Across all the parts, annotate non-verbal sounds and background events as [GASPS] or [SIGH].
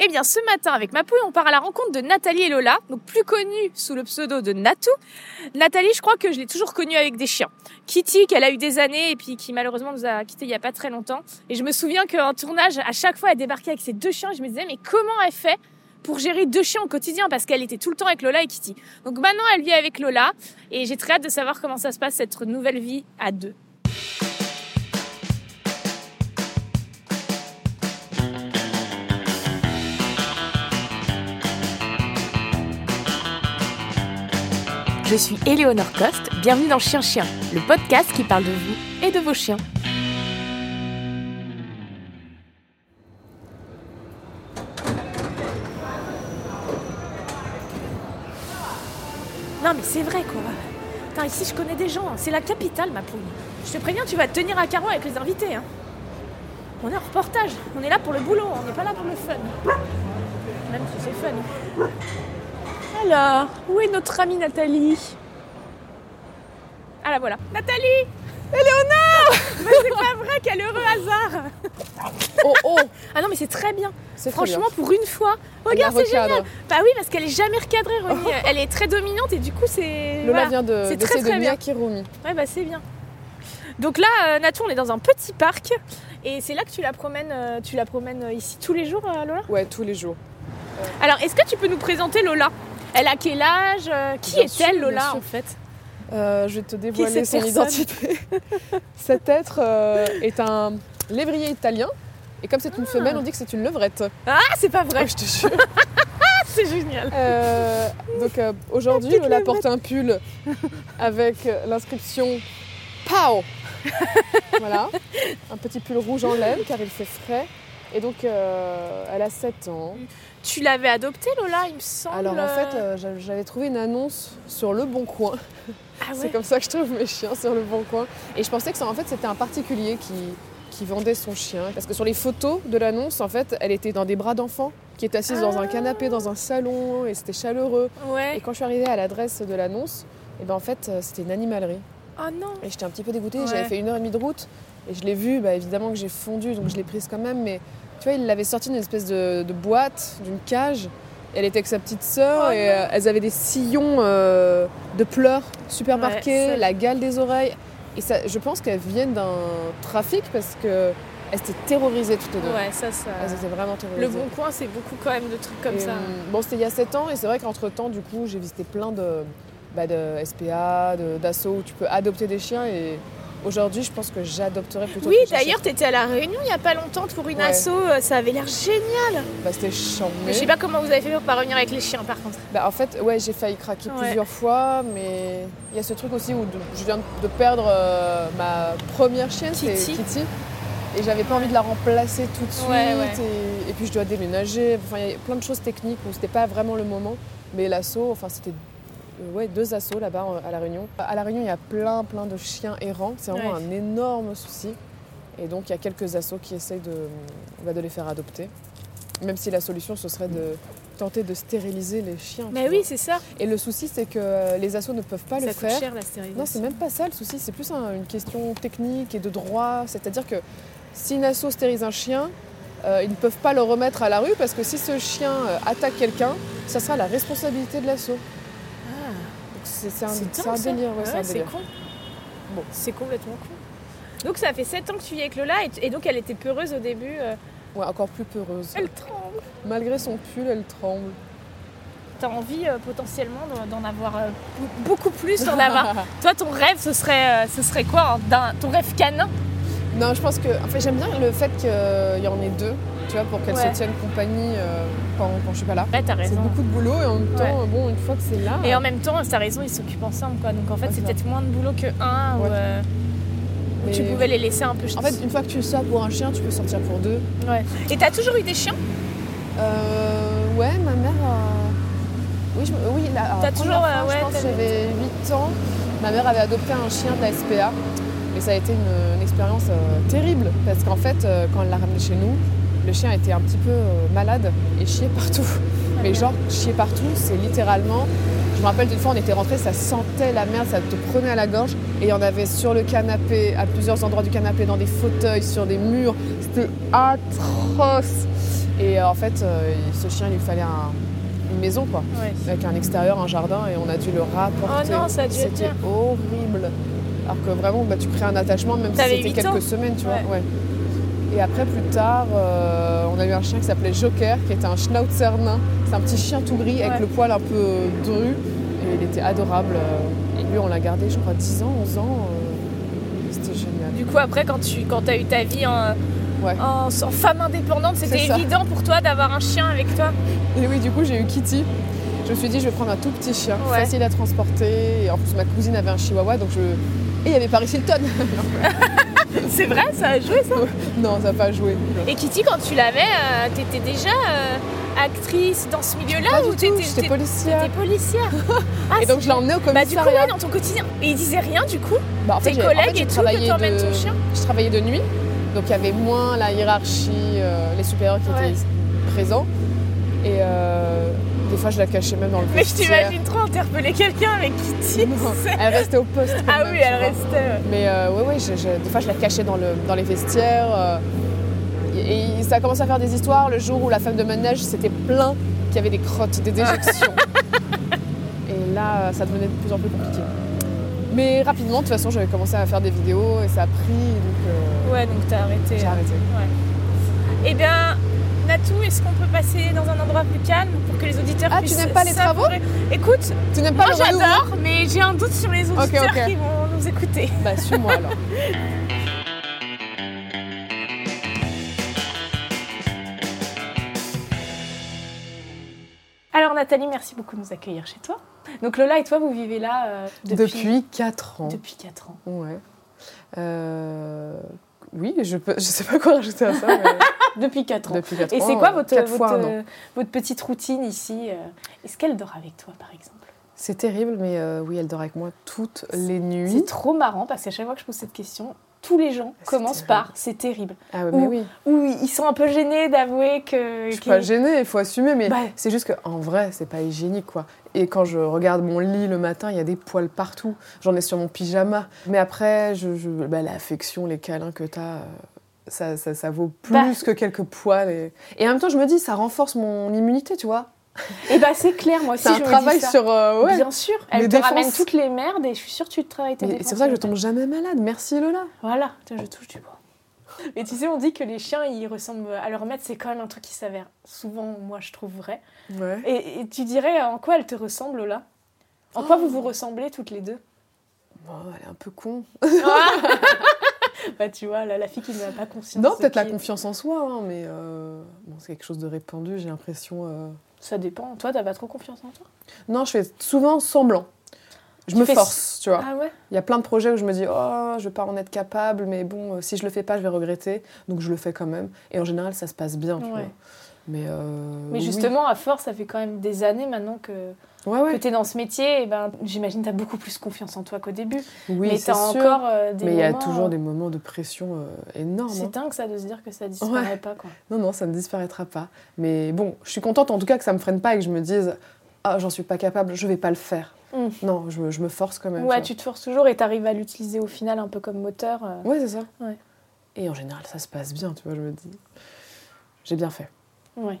Eh bien, ce matin, avec ma pouille, on part à la rencontre de Nathalie et Lola, donc plus connue sous le pseudo de Natou. Nathalie, je crois que je l'ai toujours connue avec des chiens. Kitty, qu'elle a eu des années et puis qui malheureusement nous a quittés il y a pas très longtemps. Et je me souviens qu'en tournage, à chaque fois, elle débarquait avec ses deux chiens. Je me disais, mais comment elle fait pour gérer deux chiens au quotidien? Parce qu'elle était tout le temps avec Lola et Kitty. Donc maintenant, elle vit avec Lola et j'ai très hâte de savoir comment ça se passe cette nouvelle vie à deux. Je suis Éléonore Coste, bienvenue dans Chien Chien, le podcast qui parle de vous et de vos chiens. Non mais c'est vrai quoi. Putain, ici je connais des gens, c'est la capitale ma poule. Je te préviens, tu vas te tenir à carreau avec les invités. Hein. On est en reportage, on est là pour le boulot, on n'est pas là pour le fun. Même si c'est fun. Alors, où est notre amie Nathalie? Ah la voilà. Nathalie Éléonore Mais c'est pas vrai, quel heureux hasard Oh oh Ah non mais c'est très bien. Très Franchement, pour une fois. Regarde, c'est génial. Bah oui, parce qu'elle est jamais recadrée, Romy. [LAUGHS] Elle est très dominante et du coup, c'est. Lola voilà. vient de C'est très, de bien. Romy. Ouais, bah c'est bien. Donc là, euh, Natou, on est dans un petit parc et c'est là que tu la promènes, euh, tu la promènes euh, ici tous les jours, euh, Lola? Ouais, tous les jours. Alors, est-ce que tu peux nous présenter Lola? Elle a quel âge euh, Qui Bien est-elle, Lola, bien sûr. en fait? Euh, je vais te dévoiler son personne? identité. [LAUGHS] Cet être euh, est un lévrier italien. Et comme c'est une femelle, on dit que c'est une levrette. Ah, c'est pas vrai Ouais, je te jure. [LAUGHS] C'est génial. Euh, donc aujourd'hui, Lola levrette. porte un pull avec l'inscription POW. [LAUGHS] voilà. Un petit pull rouge en laine car il fait frais. Et donc, euh, elle a 7 ans. Tu l'avais adoptée, Lola, il me semble. Alors en fait, euh, j'a- j'avais trouvé une annonce sur Le Bon Coin. ah [LAUGHS] C'est comme ça que je trouve mes chiens sur Le Bon Coin. Et je pensais que ça, en fait, c'était un particulier qui, qui vendait son chien. Parce que sur les photos de l'annonce, en fait, elle était dans des bras d'enfant, qui était assise dans un Ah. canapé, dans un salon, et c'était chaleureux. Et quand je suis arrivée à l'adresse de l'annonce, et ben en fait, euh, c'était une animalerie. Oh non. Et j'étais un petit peu dégoûtée. Ouais. J'avais fait une heure et demie de route, et je l'ai vue, bah, évidemment que j'ai fondu, donc je l'ai prise quand même. Mais tu vois, il l'avait sortie d'une espèce de, de boîte, d'une cage. Elle était avec sa petite sœur Oh et euh, elles avaient des sillons euh, de pleurs super Ouais, marqués, la gale des oreilles. Et ça, je pense qu'elles viennent d'un trafic parce que elles étaient terrorisées toutes les deux. Ouais, ça, ça. Elles étaient vraiment terrorisées. Le bon coin, c'est beaucoup quand même de trucs comme Et, ça. euh, Bon, c'était il y a 7 ans et c'est vrai qu'entre temps, du coup, j'ai visité plein de, bah, de SPA, d'assos où tu peux adopter des chiens et aujourd'hui, je pense que j'adopterais plutôt. Oui, d'ailleurs, tu étais à La Réunion il n'y a pas longtemps pour une Ouais. asso, euh, ça avait l'air génial. Bah, c'était chiant. Mais je sais pas comment vous avez fait pour pas revenir avec les chiens par contre. Bah, en fait, ouais, j'ai failli craquer Ouais. plusieurs fois, mais il y a ce truc aussi où de- je viens de perdre euh, ma première chienne, c'est Kitty. Kitty. Et j'avais pas envie de la remplacer tout de suite. Ouais. Et, et puis je dois déménager. Enfin, il y a plein de choses techniques où c'était pas vraiment le moment. Mais l'assaut, enfin, c'était ouais, deux assauts là-bas en- à La Réunion. À La Réunion, il y a plein, plein de chiens errants. C'est vraiment Ouais. un énorme souci. Et donc, il y a quelques assos qui essayent de, bah, de les faire adopter. Même si la solution, ce serait de tenter de stériliser les chiens. Mais oui, c'est ça. Et le souci, c'est que euh, les assos ne peuvent pas ça le coûte faire. cher la stérilisation. Non, c'est même pas ça le souci, c'est plus un- une question technique et de droit. C'est-à-dire que si une asso stérilise un chien, euh, ils ne peuvent pas le remettre à la rue parce que si ce chien euh, attaque quelqu'un, ça sera la responsabilité de l'asso. C'est un, c'est c'est dingue, un ça. délire. ouais, c'est Ouais, con. Bon. C'est complètement con. Donc ça fait 7 ans que tu vis avec Lola et, et donc elle était peureuse au début. euh, Ouais, encore plus peureuse. elle tremble. Malgré son pull, elle tremble. T'as envie euh, potentiellement d'en- avoir euh, beaucoup plus, d'en avoir. [LAUGHS] Toi, ton rêve, ce serait, ce serait quoi hein, Ton rêve canin? Non, je pense que. En fait, j'aime bien le fait qu'il y en ait deux, tu vois, pour qu'elles Ouais. se tiennent compagnie euh, quand, quand je suis pas là. Ouais, t'as C'est beaucoup de boulot et en même temps, bon, une fois que c'est là. Et en même temps, t'as raison, ils s'occupent ensemble, quoi. Donc en fait, Ouais, c'est peut-être moins de boulot que un. Ou, euh, mais- tu pouvais les laisser un peu. En fait, une fois que tu sors pour un chien, tu peux sortir pour deux. ouais. Et t'as toujours eu des chiens? Euh, ouais, ma mère a... Oui, je... oui la T'as toujours, fois, je pense j'avais 8 ans. Ma mère avait adopté un chien de la SPA. Et ça a été une, une expérience euh, terrible. Parce qu'en fait, euh, quand elle l'a ramené chez nous, le chien était un petit peu euh, malade et chiait partout. Mais genre, chier partout, c'est littéralement... Je me rappelle d'une fois, on était rentrés, ça sentait la merde, ça te prenait à la gorge. Et il y en avait sur le canapé, à plusieurs endroits du canapé, dans des fauteuils, sur des murs. C'était atroce. Et euh, en fait, euh, ce chien, il lui fallait un- une maison, quoi. Ouais. Avec un extérieur, un jardin, et on a dû le rapporter. Oh non, ça a dû être C'était horrible. Alors que vraiment, bah, tu crées un attachement, même si c'était quelques ans semaines, tu Ouais. vois. Ouais. Et après, plus tard, euh, on a eu un chien qui s'appelait Joker, qui était un schnauzer nain. C'est un petit chien tout gris avec Ouais. le poil un peu dru. Et il était adorable. Et lui, on l'a gardé, je crois, 10 ans, 11 ans. euh, C'était génial. Du coup, après, quand tu quand as eu ta vie en, Ouais. en, en femme indépendante, c'était évident pour toi d'avoir un chien avec toi? Et oui, du coup, j'ai eu Kitty. Je me suis dit, je vais prendre un tout petit chien, Ouais. facile à transporter. Et en plus, ma cousine avait un chihuahua, donc je. Et il y avait Paris Hilton. [LAUGHS] C'est vrai, ça a joué ça [LAUGHS] non, ça n'a pas joué. Et Kitty, quand tu l'avais, euh, t'étais déjà euh, actrice dans ce milieu-là ou t'étais j'étais policière. t'étais policière [LAUGHS] Ah, Et donc, je l'ai emmené au Bah du coup, commissariat. ouais, dans ton quotidien. Et il disait rien du coup Bah, en Tes en collègues j'ai et tout, que t'emmènes de- ton chien Je travaillais de nuit, donc il y avait moins la hiérarchie, euh, les supérieurs qui Ouais. étaient présents. Et euh, des fois, je la cachais même dans le Mais je vestiaire. t'imagine trop interpeller quelqu'un avec Kitty. Non, Elle restait au poste. quand Ah même, oui, elle restait. ouais. Mais euh, ouais, ouais, je- je- des fois, je la cachais dans, le, dans les vestiaires. euh, et, et ça a commencé à faire des histoires le jour où la femme de ménage s'était plaint qu'il y avait des crottes, des déjections. [LAUGHS] et là, ça devenait de plus en plus compliqué. Mais rapidement, de toute façon, j'avais commencé à faire des vidéos et ça a pris, donc euh, Ouais, donc t'as arrêté. j'ai arrêté. Eh bien, Est-ce qu'on peut passer dans un endroit plus calme pour que les auditeurs Ah, tu puissent n'aimes pas les travaux Écoute, Tu n'aimes pas moi j'adore, mais j'ai un doute sur les auditeurs qui vont nous écouter. Bah, suis-moi alors. [LAUGHS] Alors Nathalie, merci beaucoup de nous accueillir chez toi. Donc Lola et toi, vous vivez là euh, depuis, Depuis 4 ans. depuis 4 ans. Ouais. Euh, Oui, je peux, je sais pas quoi rajouter à ça. mais [LAUGHS] Depuis 4 ans. depuis 4 Et c'est quoi euh, votre, fois votre, petite routine ici euh, Est-ce qu'elle dort avec toi par exemple? C'est terrible, mais euh, oui, elle dort avec moi toutes les nuits. C'est trop marrant parce qu'à chaque fois que je pose cette question, tous les gens commencent terrible. par c'est terrible. Ah ouais, mais Ou- oui. Ou ils sont un peu gênés d'avouer que. Je suis pas gênée, il faut assumer, mais Bah. c'est juste qu'en vrai, c'est pas hygiénique, quoi. Et quand je regarde mon lit le matin, il y a des poils partout. J'en ai sur mon pyjama. Mais après, je, je- bah, l'affection, les câlins que t'as, euh, ça, ça, ça vaut plus Bah. que quelques poils. Et... et en même temps, je me dis, ça renforce mon immunité, tu vois. Et bah c'est clair, moi [LAUGHS] aussi C'est un je me dis travail ça. sur... euh, ouais. Bien sûr, elle te ramène toutes les merdes et je suis sûre que tu travailles tes Mais défenses. C'est pour ça que je tombe jamais malade. Merci Lola. Voilà, je touche du bois. Et tu sais, on dit que les chiens, ils ressemblent à leur maître, c'est quand même un truc qui s'avère souvent, moi, je trouve vrai. Ouais. Et, et tu dirais en quoi elle te ressemble là En Oh. quoi vous vous ressemblez toutes les deux? Bon, elle est un peu con. [LAUGHS] Bah tu vois, là, la fille qui n'a pas conscience. Non, peut-être la confiance en soi, hein, mais euh, bon, c'est quelque chose de répandu, j'ai l'impression. euh. Ça dépend. Toi, t'as pas trop confiance en toi? Non, je fais souvent semblant. Je Tu me force, tu vois. Ah ouais? Il y a plein de projets où je me dis, oh, je vais pas en être capable, mais bon, euh, si je le fais pas, je vais regretter. Donc je le fais quand même. Et en général, ça se passe bien, tu Ouais. vois. Mais, euh, Mais oui. justement, à force, ça fait quand même des années maintenant que, ouais, ouais. que tu es dans ce métier. Et ben, j'imagine que tu as beaucoup plus confiance en toi qu'au début. oui, mais c'est tu as sûr. encore euh, des mais il y a toujours euh, des moments de pression énormes. C'est hein. dingue ça de se dire que ça disparaît Ouais. pas. Quoi. Non, non, ça ne disparaîtra pas. Mais bon, je suis contente en tout cas que ça me freine pas et que je me dise, ah, j'en suis pas capable, je vais pas le faire. Mm. Non, je, me- je me force quand même. Ouais, tu te forces toujours et tu arrives à l'utiliser au final un peu comme moteur. Ouais, c'est ça. Et en général, ça se passe bien, tu vois, je me dis. J'ai bien fait. Ouais.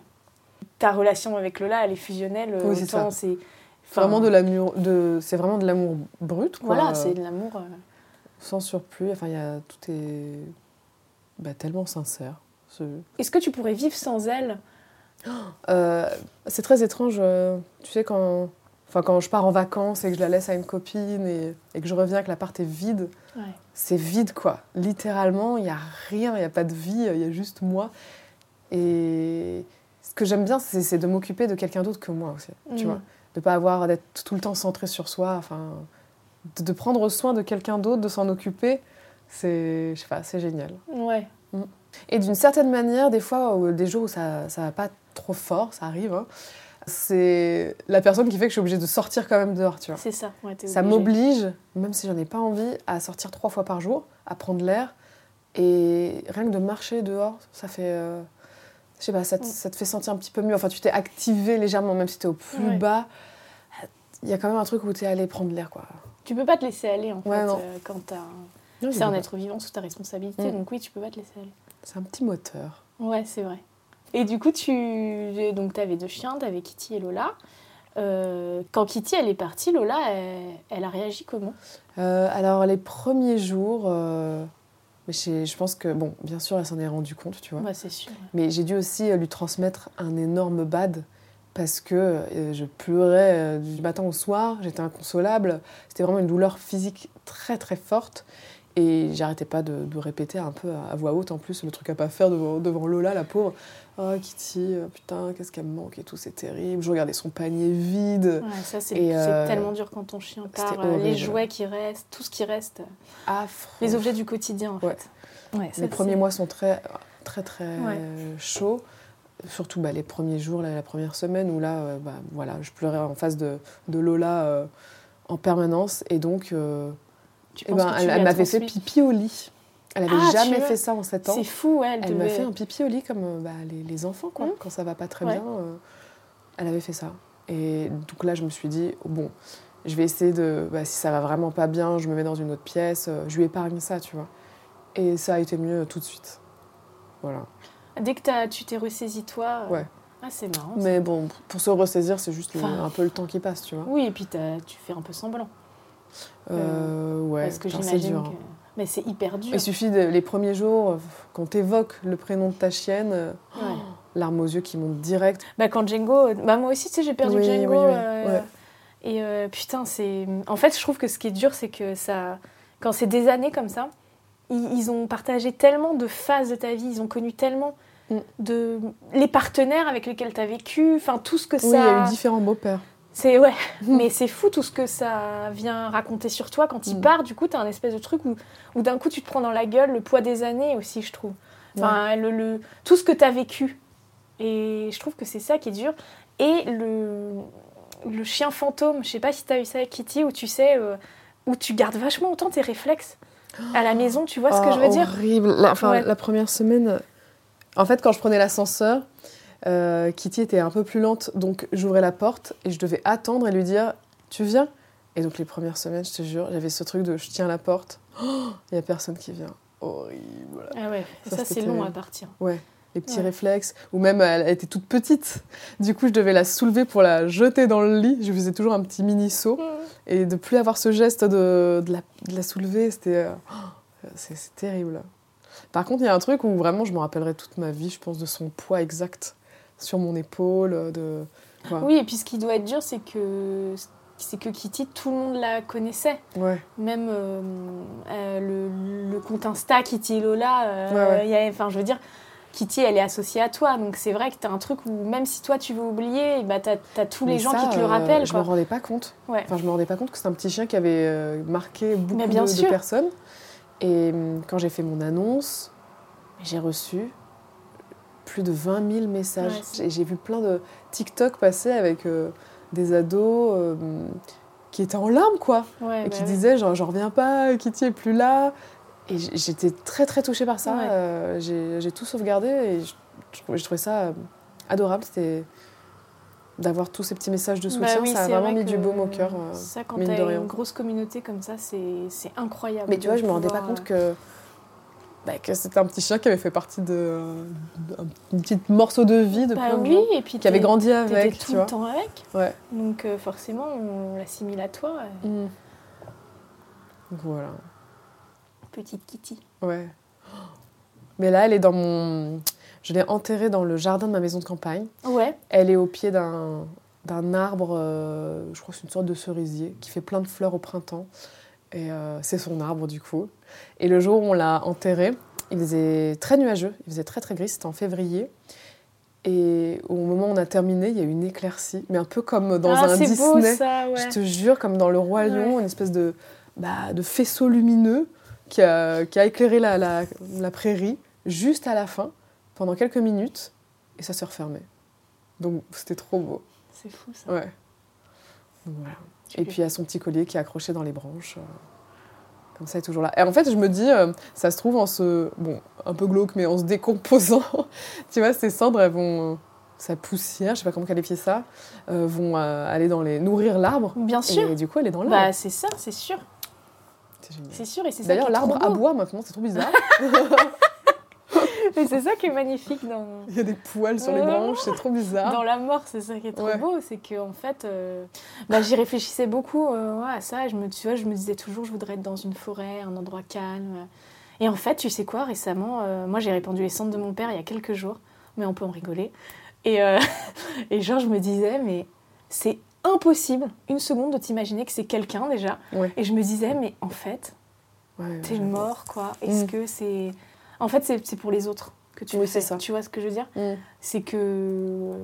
Ta relation avec Lola, elle est fusionnelle. euh, Oui, c'est ça. vraiment de l'amour, de, c'est vraiment de l'amour brut, quoi. Voilà, c'est de l'amour. euh. sans surplus. Enfin, il y a tout est bah, tellement sincère. Ce- Est-ce que tu pourrais vivre sans elle? [GASPS] Euh, c'est très étrange, tu sais quand, enfin quand je pars en vacances et que je la laisse à une copine et, et que je reviens que l'appart est vide. Ouais. C'est vide quoi. Littéralement, il y a rien, il y a pas de vie, il y a juste moi. Et ce que j'aime bien, c'est de m'occuper de quelqu'un d'autre que moi aussi. Tu Mm. vois, de pas avoir d'être tout le temps centré sur soi. Enfin, de, de prendre soin de quelqu'un d'autre, de s'en occuper, c'est, je sais pas, c'est génial. Ouais. Et d'une certaine manière, des fois, des jours où ça, ça va pas trop fort, ça arrive, hein, c'est la personne qui fait que je suis obligée de sortir quand même dehors, tu vois. C'est ça. Ouais, Ça m'oblige, même si j'en ai pas envie, à sortir trois fois par jour, à prendre l'air. Et rien que de marcher dehors, ça fait. euh, je sais pas, ça te, Mm. ça te fait sentir un petit peu mieux. Enfin, tu t'es activé légèrement, même si t'es au plus Ouais. bas. Il y a quand même un truc où t'es allé prendre l'air, quoi. Tu peux pas te laisser aller en fait euh, quand t'as. un- C'est un être vivant sous ta responsabilité, Mm. donc oui, tu peux pas te laisser aller. C'est un petit moteur. Ouais, c'est vrai. Et du coup, tu donc avais deux chiens, tu avais Kitty et Lola. Euh, quand Kitty elle est partie, Lola, elle, elle a réagi comment? Euh, alors, les premiers jours, euh, mais je pense que, bon, bien sûr, elle s'en est rendue compte, tu vois. C'est sûr. Mais j'ai dû aussi euh, lui transmettre un énorme bad parce que euh, je pleurais euh, du matin au soir, j'étais inconsolable. C'était vraiment une douleur physique très très forte. Et j'arrêtais pas de, de répéter un peu à, à voix haute en plus le truc à pas faire devant, devant Lola, la pauvre. Oh Kitty, euh, putain, qu'est-ce qu'elle me manque et tout, c'est terrible. Je regardais son panier vide. Ouais, ça, c'est euh, tellement dur quand ton chien part. euh, Les horrible. jouets qui restent, tout ce qui reste. Affreux. Les objets du quotidien, en Ouais. fait. Ouais, ça, Les premiers mois sont très, très, très chauds. Surtout bah, les premiers jours, la, la première semaine, où là, euh, bah, voilà, je pleurais en face de, de Lola euh, en permanence. Et donc, euh, Tu eh penses ben, que elle, m'avait fait pipi au lit. Elle avait Ah, jamais fait ça en 7 ans. C'est fou. Elle, Elle m'a fait un pipi au lit comme euh, bah, les, les enfants, quoi. Mhm. Quand ça va pas très Ouais. bien, euh, elle avait fait ça. Et donc là, je me suis dit, bon, je vais essayer de. bah, si ça va vraiment pas bien, je me mets dans une autre pièce. euh, je lui épargne ça, tu vois. Et ça a été mieux tout de suite. Voilà. Dès que tu t'es ressaisi, toi. Ouais. Ah, c'est marrant. ça. Mais bon, pour se ressaisir, c'est juste Enfin. un peu le temps qui passe, tu vois. Oui, et puis tu fais un peu semblant. Euh, ouais, parce que putain, c'est dur. que. hein. Mais c'est hyper dur. Il suffit de, les premiers jours, euh, quand t'évoques le prénom de ta chienne, euh, Ouais. larmes aux yeux qui montent direct. Bah, quand Django. Bah, moi aussi, tu sais, j'ai perdu Oui, Django. oui, oui. euh, Ouais. Et euh, putain, c'est. En fait, je trouve que ce qui est dur, c'est que ça. Quand c'est des années comme ça, ils, ils ont partagé tellement de phases de ta vie, ils ont connu tellement Mm. de. Les partenaires avec lesquels tu as vécu, enfin, tout ce que Oui, il y a ça. eu différents beaux-pères. C'est ouais, mais c'est fou tout ce que ça vient raconter sur toi quand il Mm. part. Du coup, t'as un espèce de truc où, où d'un coup tu te prends dans la gueule le poids des années aussi, je trouve. Enfin, le, le- tout ce que t'as vécu. Et je trouve que c'est ça qui est dur. Et le, le chien fantôme, je sais pas si t'as eu ça avec Kitty, où tu sais, euh, où tu gardes vachement autant tes réflexes à la maison. Tu vois ce que Oh, je veux dire? horrible. La, enfin, Ouais. la première semaine, en fait, quand je prenais l'ascenseur, euh, Kitty était un peu plus lente, donc j'ouvrais la porte et je devais attendre et lui dire Tu viens? Et donc, les premières semaines, je te jure, j'avais ce truc de je tiens la porte, [GASPS] il n'y a personne qui vient. Horrible. Ah ouais, Ça, c'est long à partir. Les petits Ouais. réflexes, ou même elle était toute petite. Du coup, je devais la soulever pour la jeter dans le lit. Je faisais toujours un petit mini saut. Et de plus avoir ce geste de, de, la, de la soulever, c'était. euh, oh, [GASPS] c'est c'est terrible. Par contre, il y a un truc où vraiment je me rappellerai toute ma vie, je pense, de son poids exact sur mon épaule. De... quoi. Oui, et puis ce qui doit être dur, c'est que c'est que Kitty, tout le monde la connaissait. Ouais. Même euh, euh, le, le compte Insta Kitty et Lola, euh, Ouais, ouais. enfin, je veux dire, Kitty, elle est associée à toi. Donc c'est vrai que tu as un truc où même si toi tu veux oublier, bah, tu as, tous les Mais gens ça, qui te le euh, rappellent. je quoi. me rendais pas compte. Ouais. Enfin, je me rendais pas compte que c'est un petit chien qui avait euh, marqué beaucoup bien de, de personnes. Et hum, quand j'ai fait mon annonce, j'ai reçu plus de 20 000 messages. Ouais, J'ai- vu plein de TikTok passer avec euh, des ados euh, qui étaient en larmes, quoi. Ouais, et bah qui ouais. disaient genre, j'en reviens pas, Kitty est plus là. Et j'étais très très touchée par ça. Euh, j'ai tout sauvegardé et je, je trouvais, ça adorable. C'était d'avoir tous ces petits messages de Bah soutien. oui, ça a c'est vraiment vrai mis du baume au cœur. Ça, quand t'as une grosse communauté comme ça, c'est incroyable. Mais tu vois, je me rendais pas compte que, bah, que c'était un petit chien qui avait fait partie de d'un petit morceau de vie de Bah plein de oui, gens, et puis qui avait grandi avec, tout tu le vois. temps avec. Ouais. Donc euh, forcément, on l'assimile à toi, euh, Mm. Voilà. petite Kitty. Ouais. Mais là, elle est dans mon. Je l'ai enterrée dans le jardin de ma maison de campagne. Ouais. Elle est au pied d'un d'un arbre, euh, je crois que c'est une sorte de cerisier, qui fait plein de fleurs au printemps. Et euh, c'est son arbre du coup. Et le jour où on l'a enterrée, il faisait très nuageux, il faisait très très gris, c'était en février. Et au moment où on a terminé, il y a eu une éclaircie, mais un peu comme dans ah, un c'est beau Disney. ça, ouais. Je te jure, comme dans Le Roi Lion, une espèce de, bah, de faisceau lumineux qui a, qui a éclairé la, la, la prairie juste à la fin, pendant quelques minutes, et ça s'est refermé. Donc c'était trop beau. C'est fou ça. Ouais. Donc, voilà. Et puis il y a son petit collier qui est accroché dans les branches. euh, Comme ça, il est toujours là. Et en fait, je me dis, euh, ça se trouve en se. Bon, un peu glauque, mais en se décomposant. [LAUGHS] tu vois, ces cendres, elles vont. euh, Sa poussière, je sais pas comment qualifier ça, euh, vont euh, aller dans les. nourrir l'arbre. Bien sûr. Et du coup, elle est dans l'arbre. Bah c'est ça, c'est sûr. c'est génial. C'est sûr et c'est ça. D'ailleurs, l'arbre aboie maintenant, c'est trop bizarre. [LAUGHS] Mais c'est ça qui est magnifique dans. Il y a des poils sur les branches, c'est trop bizarre. Dans la mort, c'est ça qui est trop Ouais. beau, c'est que en fait, euh, bah, j'y réfléchissais beaucoup euh, ouais, à ça. Je me, tu vois, je me disais toujours, je voudrais être dans une forêt, un endroit calme. Et en fait, tu sais quoi, récemment, euh, moi j'ai répandu les cendres de mon père il y a quelques jours, mais on peut en rigoler. Et, euh, [LAUGHS] et genre, je me disais, mais c'est impossible, une seconde, de t'imaginer que c'est quelqu'un déjà. Ouais. Et je me disais, mais en fait, t'es mort, quoi. Est-ce Mm. que c'est. En fait, c'est pour les autres que tu Oui, le fais. ça. Tu vois ce que je veux dire Mm. C'est que. euh,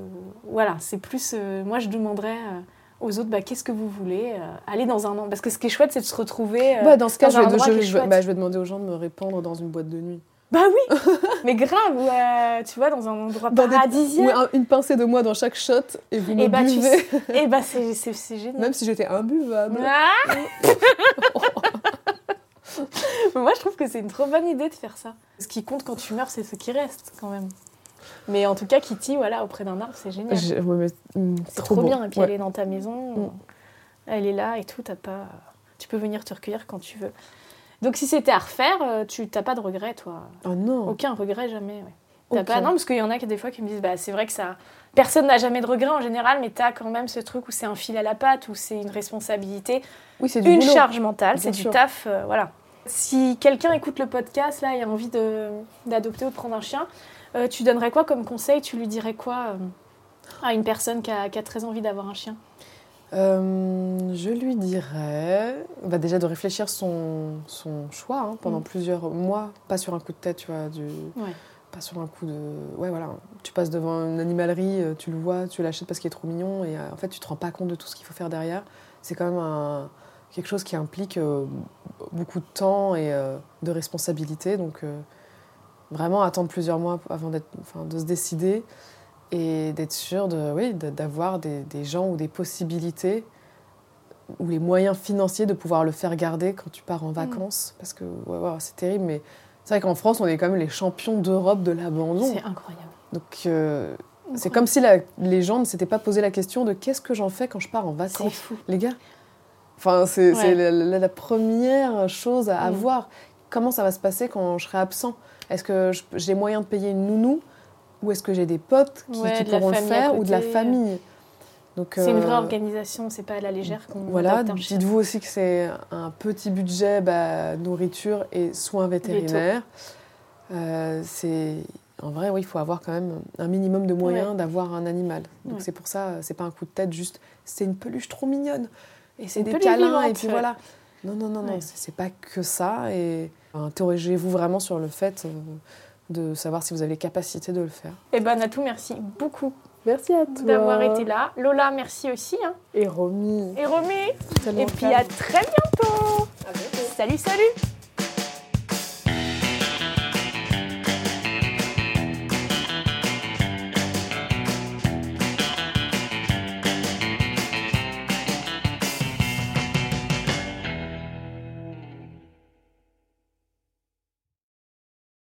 voilà, c'est plus. euh, moi, je demanderais euh, aux autres, bah, qu'est-ce que vous voulez euh, Aller dans un. an- Parce que ce qui est chouette, c'est de se retrouver. euh, Bah, dans ce cas, dans je vais, je- je bah, je vais demander aux gens de me répandre dans une boîte de nuit. Bah oui [LAUGHS] Mais grave, euh, tu vois, dans un endroit Dans des- paradisiaque. Un- une pincée de moi dans chaque shot et vous me Et bah, tu buvez. Et bah, c'est [LAUGHS] génial. Même si j'étais imbuvable. Ah [LAUGHS] Moi, je trouve que c'est une trop bonne idée de faire ça. Ce qui compte quand tu meurs, c'est ce qui reste, quand même. Mais en tout cas, Kitty, voilà, auprès d'un arbre, c'est génial. Je- ouais, mais, C'est trop, bien. Et puis Ouais. elle est dans ta maison, Mm. elle est là et tout. T'as pas, tu peux venir te recueillir quand tu veux. Donc si c'était à refaire, euh, tu t'as pas de regret, toi. Oh non. Aucun regret jamais. Ouais. T'as Aucun. pas non parce qu'il y en a qui des fois qui me disent bah c'est vrai que ça. Personne n'a jamais de regret en général, mais t'as quand même ce truc où c'est un fil à la patte, où c'est une responsabilité, Oui, c'est une boulot. charge mentale, c'est du taf, euh, voilà. Si quelqu'un écoute le podcast là et a envie d'adopter ou de prendre un chien, euh, tu donnerais quoi comme conseil? Tu lui dirais quoi euh, à une personne qui a, qui a très envie d'avoir un chien? Euh, je lui dirais bah déjà de réfléchir son, son choix hein, pendant Mm. plusieurs mois, pas sur un coup de tête, tu vois, du, Ouais. pas sur un coup de... Ouais, voilà, tu passes devant une animalerie, tu le vois, tu l'achètes parce qu'il est trop mignon, et en fait, tu te rends pas compte de tout ce qu'il faut faire derrière. C'est quand même un- quelque chose qui implique euh, beaucoup de temps et euh, de responsabilité, donc euh, vraiment attendre plusieurs mois avant enfin, de se décider et d'être sûr de, oui, d'avoir des, des gens ou des possibilités ou les moyens financiers de pouvoir le faire garder quand tu pars en vacances. Parce que ouais, ouais, c'est terrible, mais c'est vrai qu'en France, on est quand même les champions d'Europe de l'abandon. C'est incroyable. Donc euh, c'est comme si la- les gens ne s'étaient pas posé la question de qu'est-ce que j'en fais quand je pars en C'est vacances, fou. les gars. Enfin, c'est Ouais. la, la- la première chose à Mm. avoir. Comment ça va se passer quand je serai absent? Est-ce que j'ai moyen de payer une nounou? Ou est-ce que j'ai des potes qui, Ouais, qui pourront le à faire? Ou de la famille C'est une vraie euh, organisation, c'est pas à la légère qu'on Voilà, chien. dites-vous aussi que c'est un petit budget bah, nourriture et soins vétérinaires. Euh, c'est en vrai, oui, il faut avoir quand même un minimum de moyens d'avoir un animal. Donc Ouais. c'est pour ça, c'est pas un coup de tête, juste c'est une peluche trop mignonne et c'est des câlins vivante, et puis ouais. voilà. Non, non, non, non, Ouais. c'est c'est pas que ça. Et interrogez-vous vraiment sur le fait euh, de savoir si vous avez les capacités de le faire. Eh ben Natou, merci beaucoup Merci à toi d'avoir été là. Lola, merci aussi. Hein. Et Romy. Et Romy. Et puis calme. à très bientôt. Salut, salut.